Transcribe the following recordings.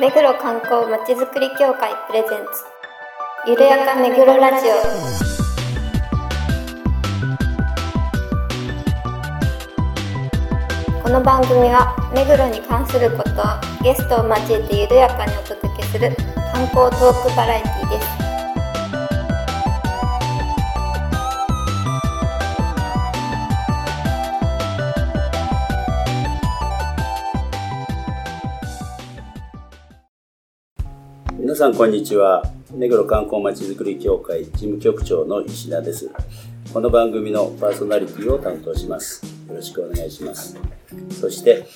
目黒観光まちづくり協会プレゼンツ。ゆるやか目黒ラジオ。この番組は目黒に関することをゲストを交えてゆるやかにお届けする観光トークバラエティです。さんこんにちは。目黒観光まちづくり協会事務局長の石田です。この番組のパーソナリティを担当します。よろしくお願いします。そして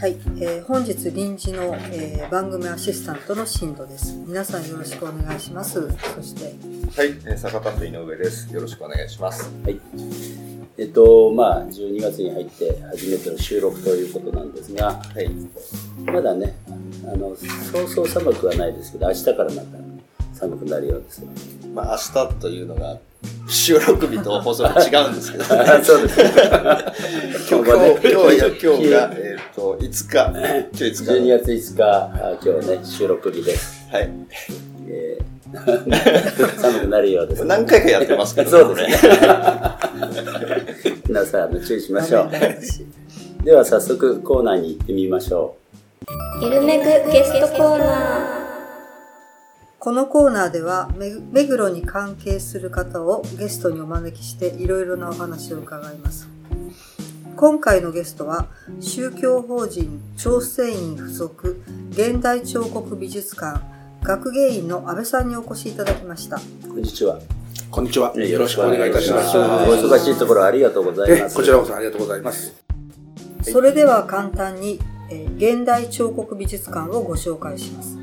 はい、えー、本日臨時の、えー、番組アシスタントの新藤です。皆さんよろしくお願いします。そしてはい、えー、坂田と井上です。よろしくお願いします。はい。えっとまあ12月に入って初めての収録ということなんですが、はい、まだねあのそうそう寒くはないですけど明日からまた寒くなるようですまあ明日というのが収録日と放送が違うんですけど、ね、そうです ね。今日は、今日は、今日が、えっ、ー、と、5日。今日5日。12月5日、今日ね、収録日です。はい。えー、寒くなるようです、ね。何回かやってますけど、ね、そうですね。皆さん、注意しましょう。では、早速コーナーに行ってみましょう。ゆるめぐゲストコーナー。このコーナーでは目黒に関係する方をゲストにお招きしていろいろなお話を伺います。今回のゲストは宗教法人朝鮮院附属現代彫刻美術館学芸員の安倍さんにお越しいただきました。こんにちは。こんにちは。よろしくお願いいたします。お忙しいところありがとうございます。こちらこそありがとうございます。それでは簡単に、え現代彫刻美術館をご紹介します。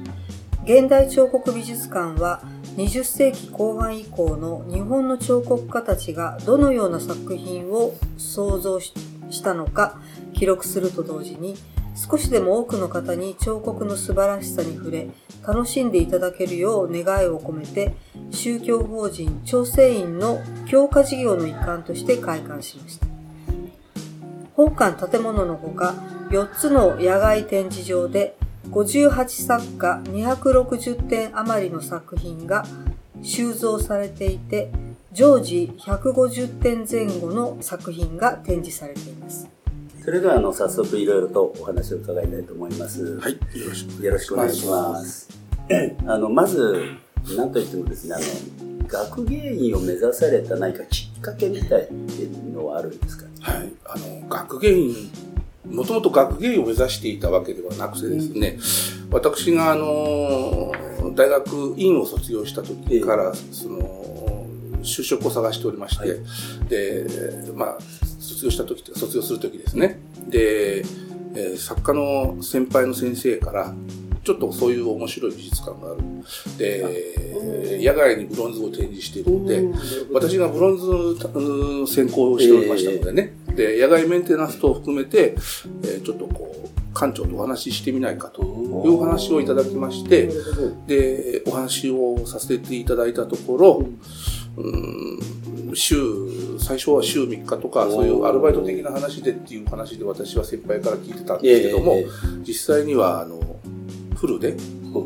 現代彫刻美術館は20世紀後半以降の日本の彫刻家たちがどのような作品を創造したのか記録すると同時に少しでも多くの方に彫刻の素晴らしさに触れ楽しんでいただけるよう願いを込めて宗教法人朝鮮院の強化事業の一環として開館しました本館建物のほか4つの野外展示場で58作家260点余りの作品が収蔵されていて、常時150点前後の作品が展示されています。それではあの早速いろいろとお話を伺いたいと思います。はい、よろしくよろしくお願いします。あのまず何と言ってもですね、あの学芸員を目指された何かきっかけみたいっていうのはあるんですか？はい、あの学芸員もともと学芸を目指していたわけではなくてですね、私があの、大学院を卒業した時から、その、就職を探しておりまして、はい、で、まあ、卒業した時卒業する時ですね。で、えー、作家の先輩の先生から、ちょっとそういう面白い美術館がある。で、野外にブロンズを展示しているので、私がブロンズ専攻しておりましたのでね、で、野外メンテナンス等を含めて、えー、ちょっとこう、館長とお話ししてみないかというお話をいただきまして、で、お話をさせていただいたところ、うん週、最初は週3日とか、そういうアルバイト的な話でっていう話で私は先輩から聞いてたんですけども、実際には、あの、フルで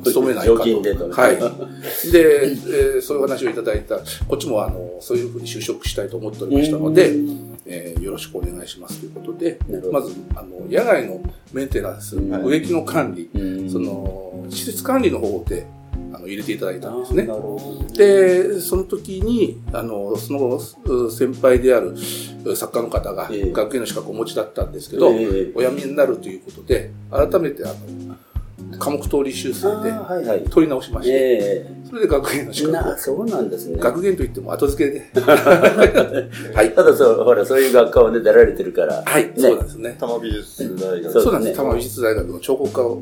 勤めないかと。はい。で、えー、そういう話をいただいた、こっちもあの、そういうふうに就職したいと思っておりましたので、えー、よろしくお願いしますということで、まず、あの、野外のメンテナンス、植木の管理、その、施設管理の方で、あの入れていただいたんですね。で、その時に、あの、その先輩である作家の方が、学芸の資格をお持ちだったんですけど、お辞めになるということで、改めて、あの、科目通り修正で取り直しまして、それで学芸の資格を。そうなんですね。学芸といっても後付けで。はい。ただそう、ほら、そういう学科をね、出られてるから。はい、そうなんですね。多摩美術大学。そうなんです。多摩美術大学の彫刻科を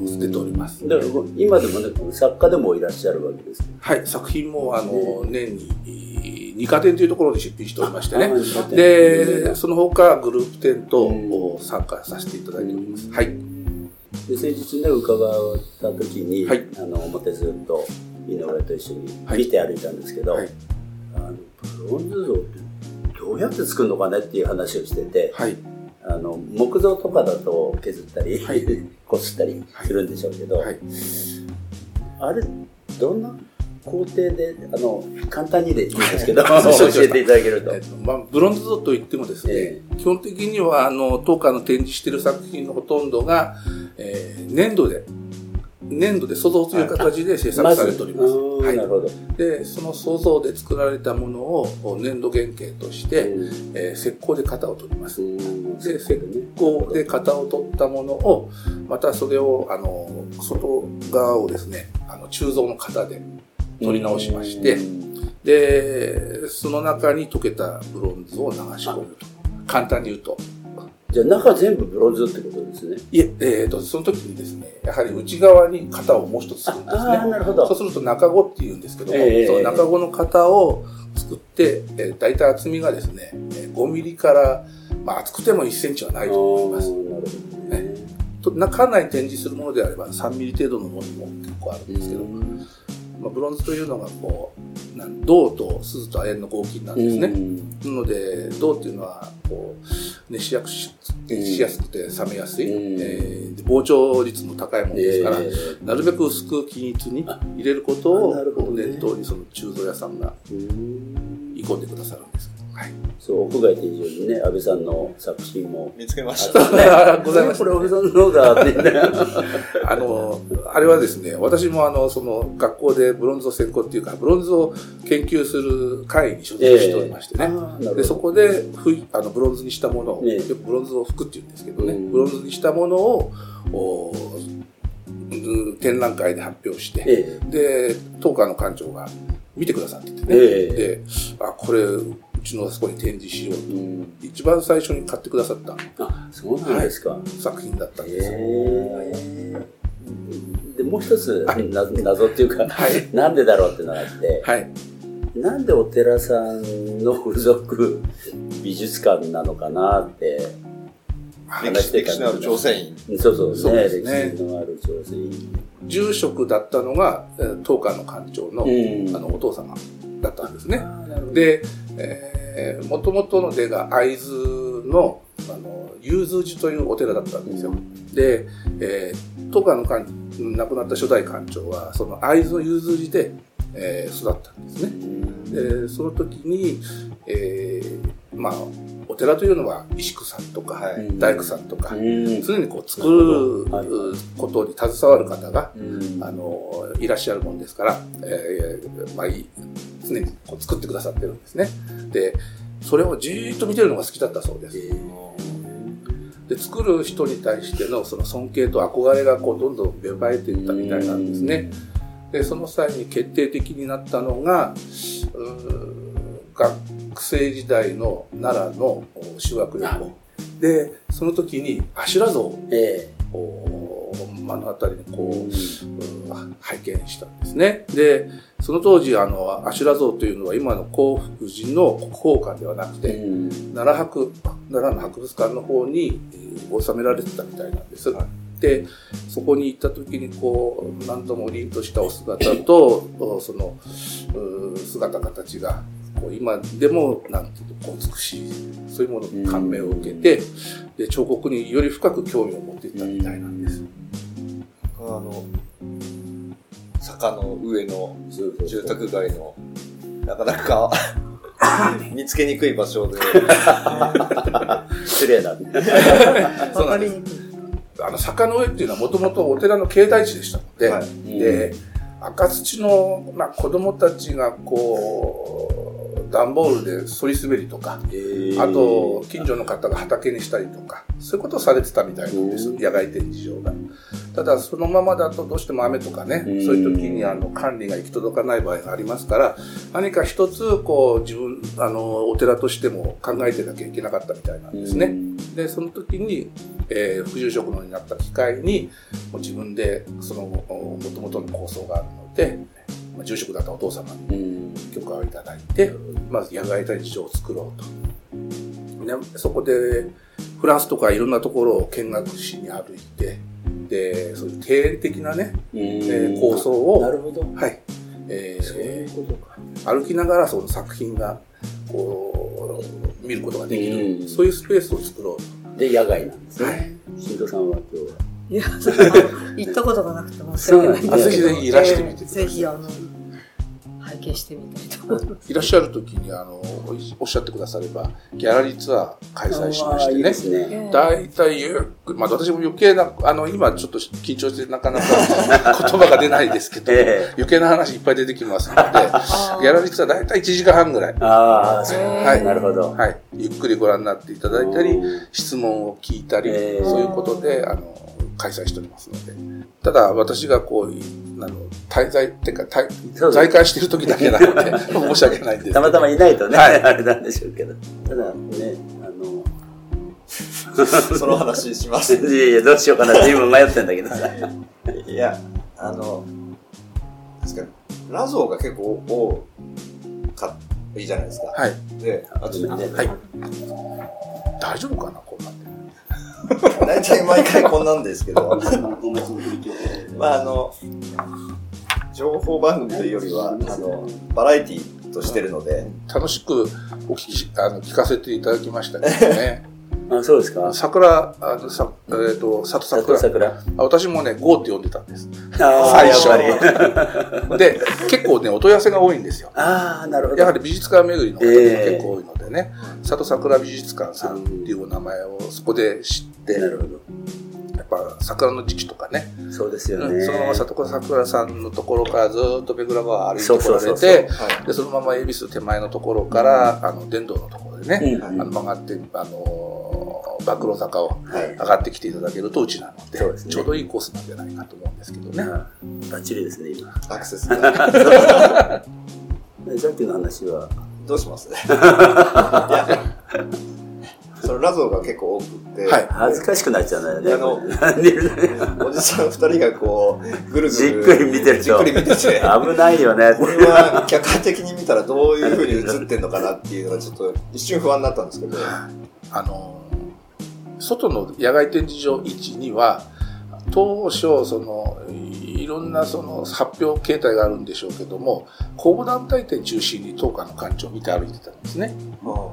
出ております。だから今でもね、作家でもいらっしゃるわけですはい、作品も、あの、年に、二課展というところで出品しておりましてね。で、その他グループ展と参加させていただいております。はい。で先日ね伺った時に、はい、あの表ずっと井上と一緒に見て歩いたんですけど、はい、あのブロンズ像ってどうやって作るのかねっていう話をしてて、はい、ああの木造とかだと削ったり、はい。こすったりするんでしょうけど、はい。あれどんな工程であの簡単にでいいんですけど、はい。教えていただけると。えっとまあ、ブロンズ像といってもですね、え基本的には、あの、当館の展示している作品のほとんどが、えー粘土で、粘土で塑像という形で制作されております。はいなるほど。で、その塑像で作られたものを粘土原型として、えー石膏で型を取ります。うんで、石膏で型を取ったものを、またそれを、あの、外側をですね、あの、鋳造の型で取り直しまして、うんで、その中に溶けたブロンズを流し込むと。簡単に言うと。じゃあ中全部ブロンズってことですね。いえ、えーと、その時にですね、やはり内側に型をもう一つ作るんですああ、ね。なるほど。そうすると中子って言うんですけども、ええその中子の型を作って、えー、大体厚みがですね、えー5ミリから、まあ厚くても1センチはないと思います。なるほどね。と中内に展示するものであれば3ミリ程度のものも結構あるんですけど、まあ、ブロンズというのがこう、なん銅と鈴と亜鉛の合金なんですね。なので、銅っていうのは、こう、熱しやすししやすくて冷めやすい、うん。えーで膨張率も高いものですから、えなるべく薄く均一に入れることをあなるほどね。念頭にその鋳造屋さんがえうん。意込んでくださるんです。はい。そう、屋外展示場にね、安倍さんの作品も。見つけましあた。ございますこれ安倍さんのが、ね、あの、あれはですね、私もあの、その学校でブロンズを専攻っていうか、ブロンズを研究する会に所属しておりましてね。あーで、そこで、ふいあの、ブロンズにしたものを、ええよくブロンズを吹くって言うんですけどね、うん。ブロンズにしたものを、おうん展覧会で発表して、えで、当館の館長が見てくださっててね、ええ。で、あ、これ、うちのあそこに展示しようと、えうん。一番最初に買ってくださった。あ、そうなんですか。作品だったんです。ええで、もう一つ、な謎っていうか、はい。なんでだろうっていうのがあって、はい。なんでお寺さんの付属美術館なのかなって歴話してたんです。朝鮮院。そうそうそうねですね。歴史のある朝鮮住職だったのが、えー当館の館長の、うん。あの、お父様だったんですね。で、えー、元々の出が会津の、あの、融通寺というお寺だったんですよ。で、えー、当館の館亡くなった初代館長は、その会津の融通寺で、えー育ったんですね。で、その時に、えー、まあ、お寺というのは石工さんとか、はい。大工さんとか、うん。常にこう作ることに携わる方が、うん。あの、いらっしゃるもんですから、えーまあ、い常にこう作ってくださってるんですね。で、それをじーっと見てるのが好きだったそうです。で、作る人に対してのその尊敬と憧れがこうどんどん芽生えていったみたいなんですね。で、その際に決定的になったのが、学生時代の奈良の修学旅行。で、その時に阿修羅像を目の当たりにこう、拝見したんですね。で、その当時、あの、阿修羅像というのは今の興福寺の国宝館ではなくて、うん奈良博、奈良の博物館の方にえー収められてたみたいなんです。で、そこに行った時にこう、何とも凛としたお姿と、お その、う姿形が、こう今でも、なんていうと、こう美しい、そういうものに感銘を受けて、で、彫刻により深く興味を持っていったみたいなんです。あの、坂の上の住宅街の、なかなか 見つけにくい場所で、失礼な。そうなんです。あの、坂の上っていうのはもともとお寺の境内地でしたので、はい。で、赤土の、まあ、子供たちがこう、段ボールで反り滑りとか、あと、近所の方が畑にしたりとか、そういうことをされてたみたいなんです、うん野外展示場が。ただ、そのままだとどうしても雨とかね、うんそういう時にあの管理が行き届かない場合がありますから、何か一つ、こう、自分、あの、お寺としても考えてなきゃいけなかったみたいなんですね。で、その時に、えー副住職のになった機会に、もう自分で、その、もともとの構想があるので、まあ、住職だったお父様にうん。許可をいただいて、まず野外展示場を作ろうと。ね、そこで、フランスとかいろんなところを見学しに歩いて、で、そういう庭園的なね、ええー構想をなるほど。はい、えーそういうことか。歩きながらその作品が、こう、見ることができる、うんそういうスペースを作ろうと。で、野外なんですね。新藤さんは今日は。いや、行ったことがなくて申し訳ないんですけど。ぜひぜひいらしてみてくださいえーぜひ、あの、拝見してみたいと思います。いらっしゃる時にあのおっしゃってくださればギャラリーツアー開催しましてねいいですね。大体ゆっくり、まあ私も余計な、あの、今ちょっと緊張してなかなか言葉が出ないですけど、ええ余計な話いっぱい出てきますので、ギャラリーツアー大体1時間半ぐらい、ああ、そうはいなるほど。はい、ゆっくりご覧になっていただいたりうん、質問を聞いたり、ええそういうことで、あの、開催しておりますので。ただ、私がこう、あの、滞在、っていうか、滞在会している時だけなので、申し訳ないんです。たまたまいないとね、はい あれなんでしょうけど。ただね、あの、その話します。いやいや、どうしようかなって今迷ってんだけどさ。いや、あの、確かに、ラゾーが結構多かいいじゃないですか。はい。で、あとねはい。大丈夫かな、こうなって。大体毎回こんなんですけど、まああの、情報番組というよりは、あの、バラエティとしてるので、楽しくお聞きし、あの、聞かせていただきましたけどね。あ、そうですか？桜、あの、さ、えっ、と、里桜。桜。あ私もね、ゴーって呼んでたんです。ああ、最初。で、結構ね、お問い合わせが多いんですよ。ああ、なるほど。やはり美術館巡りの方がええ結構多いのでね、里桜美術館さんっていうお名前をそこで知って、なるほやっぱ桜の時期とかね、ど。そうですよね。うんそのまま里桜さんのところからずっと目黒川歩いてこられて、はいで、そのまま恵比寿手前のところから、あの、電動のところでね、うんあの、曲がって、あのー、暴露坂をはい上がってきていただけるとうちなので、そうですねちょうどいいコースなんじゃないかと思うんですけどね。あバッチリですね、今。アクセスが。でさっきの話は、どうします？いや、そのラゾーが結構多くって、はい恥ずかしくなっちゃうんだよね。あのなんでおじさん二人がこう、ぐるぐる。じっくり見てると。じっくり見てて。危ないよね。これは客観的に見たらどういう風に映ってんのかなっていうのがちょっと一瞬不安になったんですけど、あのー、外の野外展示場1には、当初、その、いいろんなその発表形態があるんでしょうけども、公募団体展中心に当館の館長を見て歩いてたんですね。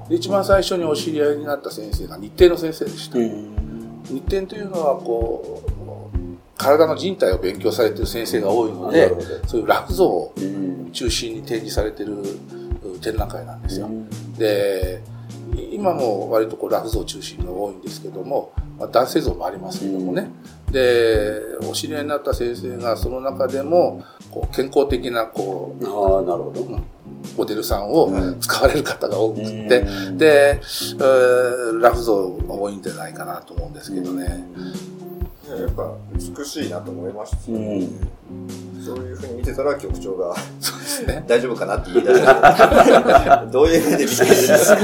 で一番最初にお知り合いになった先生が日程の先生でした。うん。日程というのは、こう、体の人体を勉強されている先生が多いのでそういう落像をうん。中心に展示されているう展覧会なんですよ。うんで、今も割とこう落像中心が多いんですけども、まあ、男性像もありますけどもね。で、お知り合いになった先生がその中でも、こう健康的なこう、ああ、なるほど。モデルさんをはい使われる方が多くて、うんで、えー落像が多いんじゃないかなと思うんですけどね。やっぱ美しいなと思いました、うんそういう風に見てたら局長が ですね。大丈夫かなって言い出した。どういう目で見てるん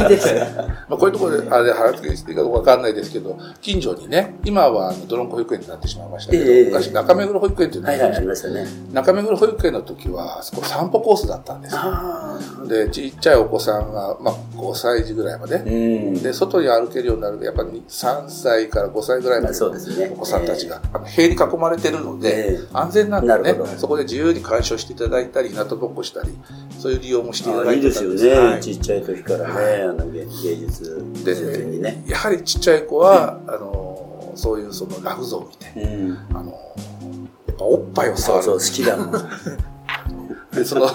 ですか？まあ、こういうところで、あれ、話ししていいかどうかわかんないですけど、近所にね、今はあのドロンコ保育園になってしまいましたけど、ええ昔中目黒保育園っていうのはいはい、あがありましたね。た中目黒保育園の時は、あそこ散歩コースだったんですよ。ああ。で、ちっちゃいお子さんが、まあ、5歳児ぐらいまで、うん。で、外に歩けるようになると、やっぱり3歳から5歳ぐらいままあでそうですねお子さんたちが、あの塀に囲まれてるので、ええ安全なんでねなるほど、そこで自由に鑑賞していただいたり、日向ぼっこしたり、そういう利用もしていたあだいていいですよたんです。はね。いちっちゃい時からね、あの芸芸術で施設にね。やはりちっちゃい子は、あの、そういうそのラグ像を見て、うん。あの、やっぱおっぱいを触る。そう好きだもん。で、その、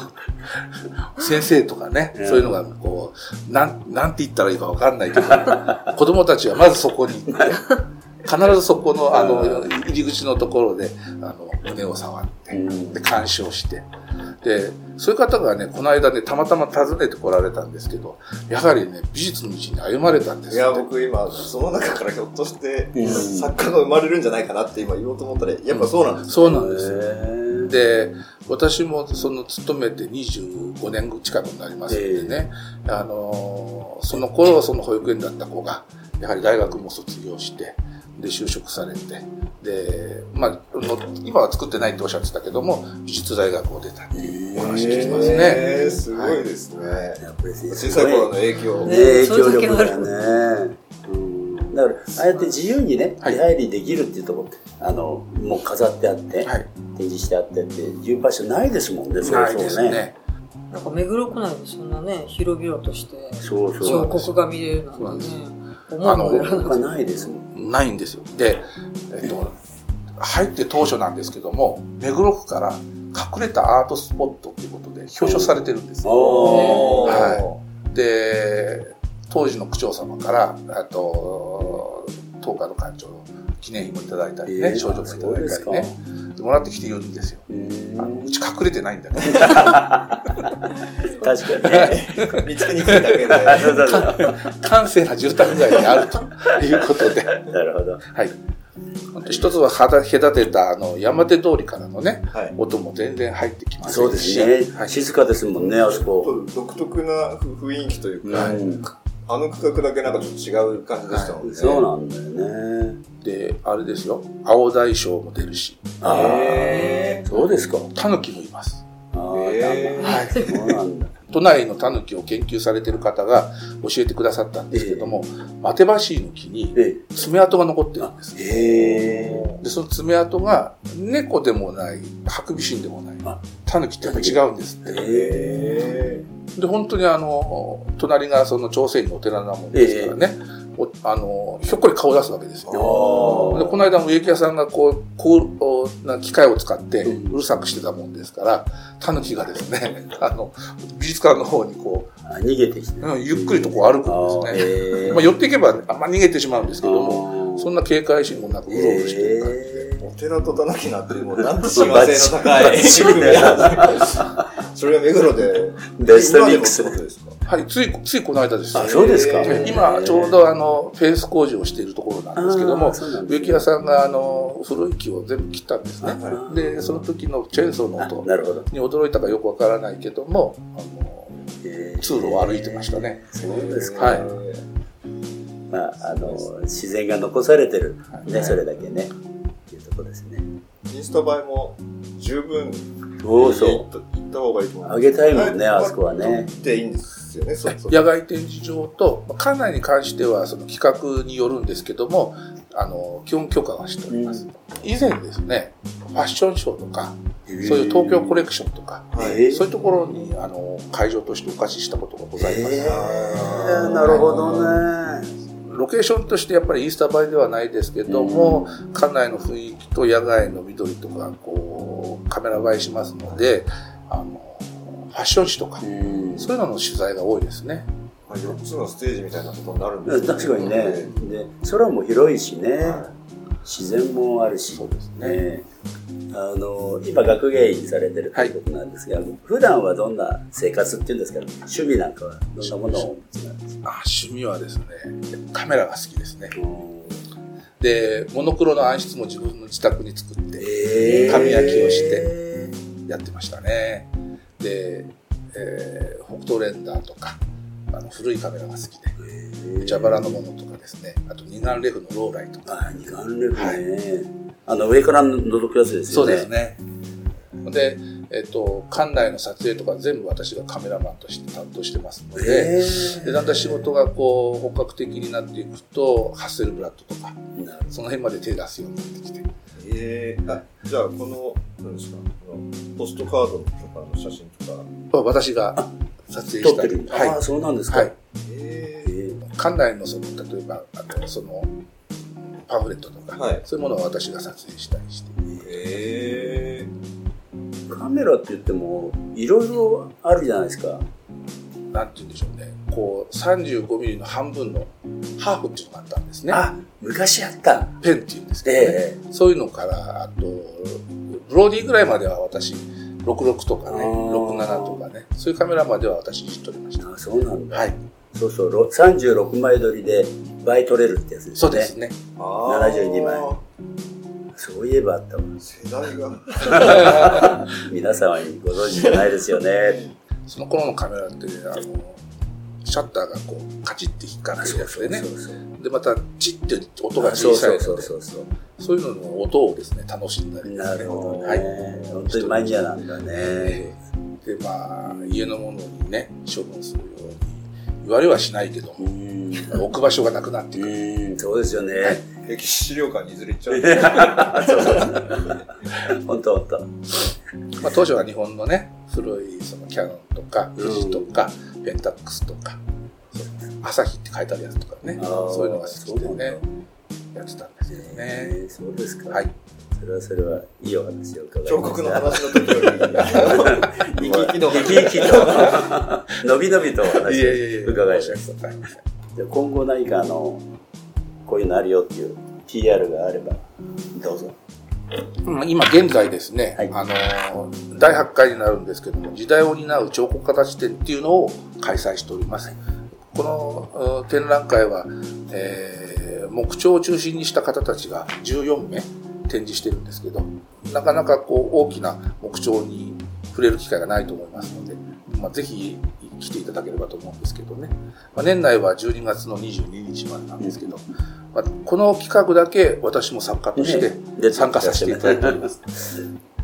先生とかね、うんそういうのが、こう、なん、なんて言ったらいいかわかんないけど、子供たちはまずそこに行って、必ずそこの、あの、入り口のところで、あの、胸を触って、うんで、鑑賞して、で、そういう方がね、この間ね、たまたま訪ねてこられたんですけど、やはりね、美術の道に歩まれたんですいや、よ、僕今、その中からひょっとしてうん、作家が生まれるんじゃないかなって今言おうと思ったら、やっぱそうなんです。そうなんです。で、私もその勤めて25年近くになりますのでね、あのーその頃その保育園だった子が、やはり大学も卒業して、で、就職されて、で、まあ、あの今は作ってないっておっしゃってたけども、美術大学を出たっていうお話聞きますね。えー、すごいですね。やっぱり小さい頃の影響。ね影響力だよね。うんだから、ああやって自由にね、はい出入りできるっていうところ、あの、もう飾ってあって、はい。展示してあってっていう場所ないですもんね、そうそうね。なんか目黒区内でそんなね、広々として、そうそう。彫刻が見れるなんてね。あの、他ないですもん。ないんですよ。で、えっと、入って当初なんですけども、目黒区から隠れたアートスポットということで表彰されてるんですよ。はい。で、当時の区長様から、あと、当課の館長の記念碑もいただいたりね、えー賞状もいただいたりね、でもらってきて言うんですよ。あのうち隠れてないんだけど、確かにね。見つけにくいだけで。あ そうそうそう。閑静な住宅街にあるということで、なるほど。はい。一つははだ隔てたあの山手通りからのね、はい。音も全然入ってきませそうんですし、ね。はい静かですもんね、あそこ。独特な雰囲気というか、うんあの区画だけなんかちょっと違う感じでしたもんね。そうなんだよね。で、あれですよ、青大将も出るし、あへあ、そうですか。タヌキもいます。ああ、へーはいそうなんだ。都内のタヌキを研究されてる方が教えてくださったんですけども、マテバシイの木にえ爪痕が残ってるんです。え。へで、その爪痕が猫でもない、ハクビシンでもないあ、タヌキってやっぱ違うんですって。え。へで、本当にあの、隣がその朝鮮のお寺なもんですからね、おあの、ひょっこり顔出すわけですえ。よ。で、この間も植木屋さんがこう、こうおな機械を使ってうるさくしてたもんですから、タヌキがですね、あの、美術館の方にこあ逃げてきて。う、うんゆっくりとこう歩くんですね。へえ。まあ、寄っていけば、あんま逃げてしまうんですけども、もそんな警戒心もなくうろうろしてる感じで。お寺とタヌキなんてもうなんて親和性の高い それが目黒で、ベストミックスはい、つい、ついこの間です。あ、そうですか。今、ちょうどあの、フェンス工事をしているところなんですけども植木屋さんがあの、古い木を全部切ったんですね。はで、その時のチェーンソーのあ音なるほど。に驚いたかよくわからないけども、あの、通路を歩いてましたね。そうですか。はいまあ、あの、自然が残されてる。ね、はいそれだけね。っていうところですね。インスタ映えも十分そうそう。行った行った方がいいと思う。あげたいもんねあそこはね撮っていいんですよね、そうそう。野外展示場と、まあ館内に関してはその企画によるんですけども、あの、基本許可はしております。以前ですね、ファッションショーとか、そういう東京コレクションとか、はいえそういうところに、あの、会場としてお貸ししたことがございます。えーなるほどね。ロケーションとしてやっぱりインスタ映えではないですけども、館内の雰囲気と野外の緑とか、こう、カメラ映えしますので、ァッション誌とか、うんそういうのの取材が多いですね。まあ、4つのステージみたいなことになるんですね確かにね。で、空も広いしね。は自然もあるし。そうですねねあの、今学芸員されてるということなんですが、普段はどんな生活っていうんですか？趣味なんかはどんなものをあ趣味はですね、カメラが好きですね。うんで、モノクロの暗室も自分の自宅に作ってえー紙焼きをしてやってましたね。で、えー北東レンダーとか、あの古いカメラが好きで、蛇腹のものとかですね、あと二眼レフのローライとか。あ、二眼レフね。あの、上から覗くやつですそよね。うですね。で、えっ、と、館内の撮影とか全部私がカメラマンとして担当してますので、えー。でだんだん仕事がこう本格的になっていくと、ハッセルブラッドとか、その辺まで手出すようになってきて。えー、あじゃあこの何ですかこのポストカードとかの写真とか。まあ私が撮影したり。はい。ああ、そうなんですか。はい。ええー。館内のその、例えば、あのその、パンフレットとか、はい。そういうものを私が撮影したりして。ー、えカメラって言っても、いろいろあるじゃないですか。なんて言うんでしょうね。こう、35ミリの半分のハーフっていうのがあったんですね。あ、昔あった。ペンっていうんですけどね。えそういうのから、あと、ブローディーぐらいまでは私、66とかね、あー67とかね、そういうカメラまでは私知っておりました。えあ、そうなんだ。はい。そうそう、ろ36枚撮りで倍撮れるってやつですね。そうですね。ー、あー72枚そういえばあったわ。世代が 皆さんはご存知じゃないですよね。その頃のカメラって、あの、シャッターがこう、カチッて光ってるやつでねそう。そうで、また、チッて音がそう。小さいので、そうそうそうそう。そういうのの音をですね、楽しんだり。なるほどね。はい。本当にマニアなんだね。で、まあ、家のものにね、処分するように言われはしないけど。置く場所がなくなってくそうですよね。歴史資料館にいずれ行っちゃう 本当本当。まあ、当初は日本のね、古いそのキャノンとか、富士とか、ペンタックスとか、朝日って書いてあるやつとかね、そういうのが好きでね、やってたんですけどね。えー、そうですか。はい。それはそれはいいお話を伺いました。彫刻の話の時より、生き生きの。生き生きと、のびのびとお話伺いました。今後何かあの、こういうのあるよっていう PR があれば、どうぞ。うん今現在ですね、はいあのー、第8回になるんですけども、時代を担う彫刻形展っていうのを開催しております。このうん展覧会は、えー木彫を中心にした方たちが14名展示してるんですけど、なかなかこう大きな木彫に触れる機会がないと思いますので、まあ、ぜひ来ていただければと思うんですけどね。まあ、年内は12月の22日までなんですけど、まあ、この企画だけ私も作家としねて参加させていただいております。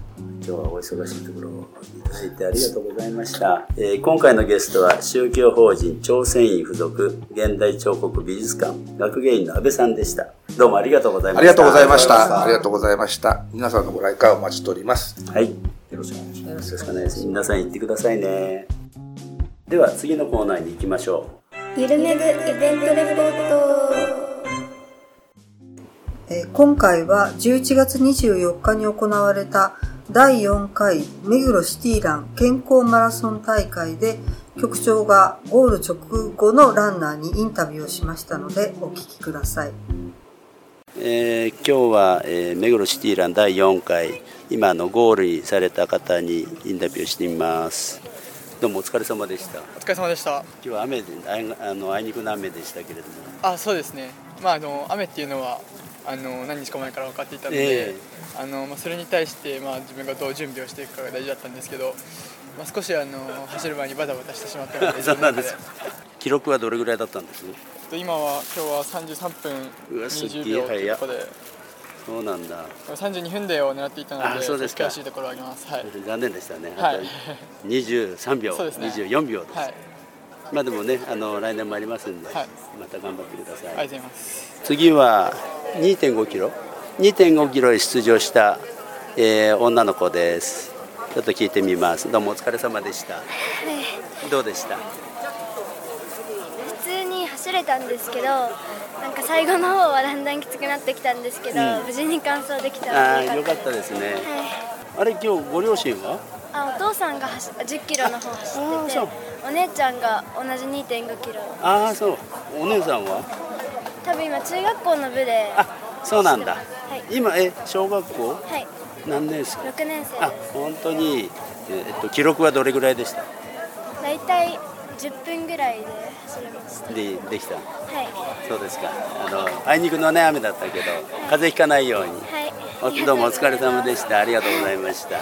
今日はお忙しいところをいただいてありがとうございました。えー今回のゲストは宗教法人朝鮮院附属現代彫刻美術館学芸員の安倍さんでした。どうもありがとうございました。ありがとうございましたた。ありがとうございました。皆さんのご来館をお待ちしております。はい。よろしくお願いします。よろしくお願いします。皆さん行ってくださいね。では次のコーナーに行きましょゆるめぐイベントレポートえー今回は11月24日に行われた第4回目黒シティラン健康マラソン大会で局長がゴール直後のランナーにインタビューをしましたのでお聞きください。う。えー今日は、えー目黒シティラン第4回今のゴールにされた方にインタビューしてみます。どうもお疲れ様でした。お疲れ様でした。今日は雨であいあのあいにくの雨でしたけれども。あ、そうですね。まああの雨っていうのはあの何日か前から分かっていたので、えあのまあそれに対してまあ自分がどう準備をしていくかが大事だったんですけど、まあ少しあの走る前にバタバタしてしまったので、そうなんです記録はどれぐらいだったんです？で今は今日は33分うわすっげえ20秒ということで、そうなんだ。32分台を狙っていたので、あそうですか悔しいところはあります。はい。残念でしたね。はいあと23秒、そうですね24秒です。はい。まあでもね、あの来年もありますんで、はいまた頑張ってください。ありがとうございます。次は2.5キロ、2.5キロへ出場した、えー女の子です。ちょっと聞いてみます。どうもお疲れ様でした。どうでした？普通に走れたんですけどなんか最後の方はだんだんきつくなってきたんですけど、うん無事に完走できたのでよかったですね。はい、あれ今日ご両親は？あお父さんが走10キロの方走っててお姉ちゃんが同じ2.5キロああそう。お姉さんは？多分今中学校の部であ、そうなんだ。はい今え小学校？はい何年生？6年生あで、本当にえっと記録はどれぐらいでした？す大体10分ぐらいで走れましたでできた。はいそうですか。あのあいにくのね雨だったけど、風邪ひかないように。はいおどうもお疲れ様でした。ありがとうございました。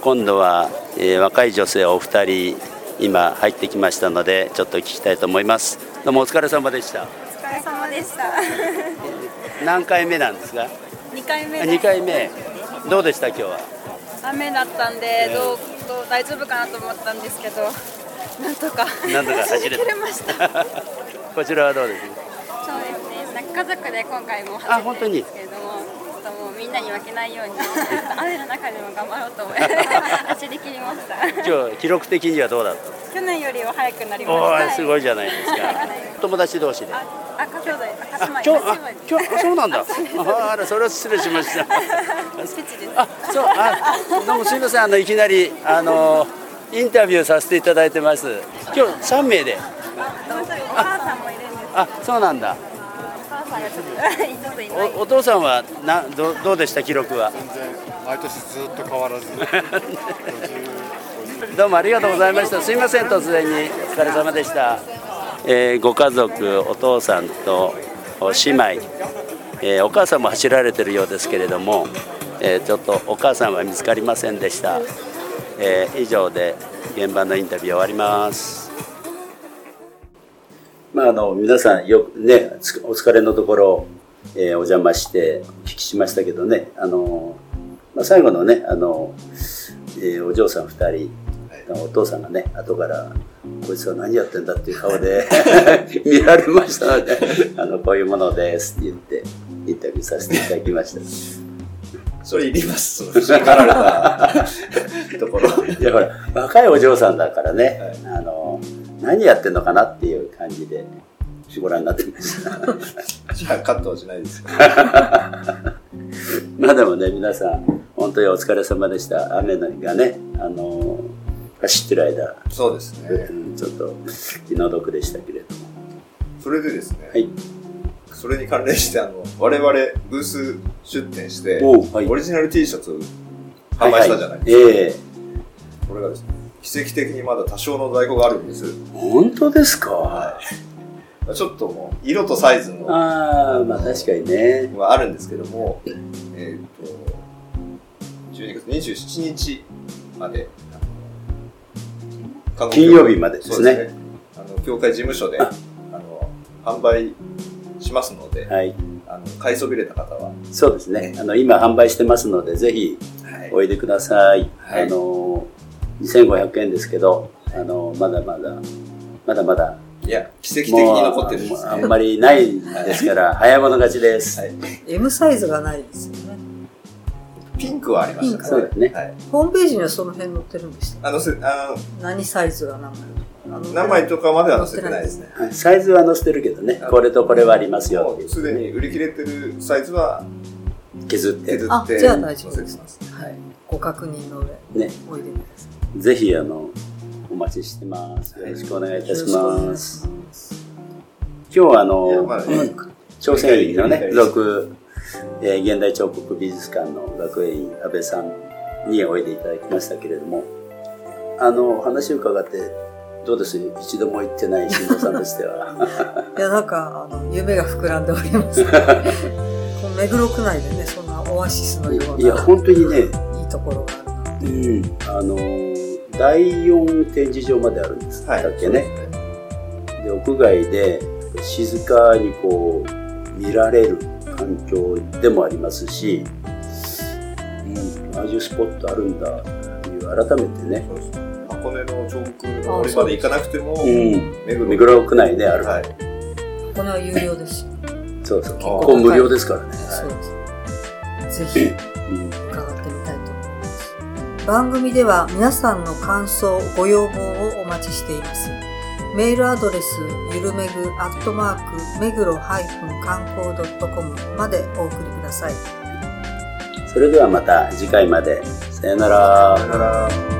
今度は、えー若い女性お二人今入ってきましたので、ちょっと聞きたいと思います。どうもお疲れ様でした。お疲れ様でした。何回目なんですか？2回目あで二回目。どうでした？今日は？雨だったんで、どうどう大丈夫かなと思ったんですけど、なんとかなんとか走れた切れました。こちらはどうです？そうですね。なんか家族で今回もあ走本当に？も、ちょっともうみんなに負けないように、雨の中でも頑張ろうと思って 走り切りました。今日記録的にはどうだった？去年よりは早くなりまおしすごいじゃないですか。友達同士で。あ、赤兄弟、あ姉妹今日あそうなんだ。ああらそれは失礼しました。あそうあどうもすみませんあのいきなりあのインタビューさせていただいてます。今日三名で。お母さんもいるんです。あそうなんだ。お。おお父さんはなどどうでした記録は？毎年ずっと変わらず どうもありがとうございました。すみません突然にお疲れ様でした。えーご家族お父さんとお姉妹、えーお母さんも走られてるようですけれども、えーちょっとお母さんは見つかりませんでした。えー以上で現場のインタビュー終わります。まああの皆さんよくねつお疲れのところ、えーお邪魔してお聞きしましたけどねあの、まあ、最後のねあの、えーお嬢さん2人お父さんがね後から「こいつは何やってんだ」っていう顔で 見られましたので「あのこういうものです」って言ってインタビューさせていただきました。それいります。その節がられたところ。いやほら若いお嬢さんだからね、あの何やってんのかなっていう感じでご覧になってました。じゃあカットはしないです まあでもね、皆さん、本当にお疲れ様でした。雨がね、あの走ってる間、そうですね。ちょっと気の毒でしたけれども。それでですね、はい。それに関連して、あの、我々ブース出店して、はい、オリジナル T シャツ販売したじゃないですか。はいはい、ええー、これがですね、奇跡的にまだ多少の在庫があるんです。本当ですか？はい。ちょっともう、色とサイズの。ああ、まあ確かにね。はあるんですけども、えっ、ー、と、12月27日まで、金曜日までですね。すねあの、協会事務所で、あの、販売しますので、はい。あの、買いそびれた方は。そうですね。あの、今販売してますので、ぜひ、おいでください。はい、あの、2500円ですけど、あの、まだまだ、まだまだ、いや、奇跡的に残ってるんです、ね、あんまりないですから、早物勝ちです。はい、M サイズがないですよね。ピンクはありましたね。そうですね、はい。ホームページにはその辺載ってるんでしたあのせあの何サイズが何枚何枚とかまでは載せてないですね。サイズは載せてるけどね、これとこれはありますよ。すでに売り切れてるサイズは削って。削って。じゃあ大丈夫です。はい。ご確認の上、ね、おいでください。ぜひ、あの、お待ちしてます。よろしくお願いいたします。今日はあの、朝鮮のね、属、えー、現代彫刻美術館の学園員安倍さんにおいでいただきましたけれども、あの、話を伺って、どうです？一度も行ってない新藤さんとしては。いや、なんか、あの、夢が膨らんでおります。目黒区内でね、そんなオアシスのような。いや、本当にね、いいところがあるな。うん。あの、第4展示場まであるんです、はい、だっけね。で、屋外で静かにこう、見られる環境でもありますし、うん、ああいうスポットあるんだっていう改めてね箱根の上空の森まで行かなくても、目黒。目黒区内である、はい、箱根は有料です。そうそう結構無料ですからね、そうです。ぜひ伺ってみたいと思います。番組では皆さんの感想ご要望をお待ちしています。メールアドレス、ゆるめぐアットマーク、めぐろ観光 .com までお送りください。それではまた次回まで。さよなら。さよなら。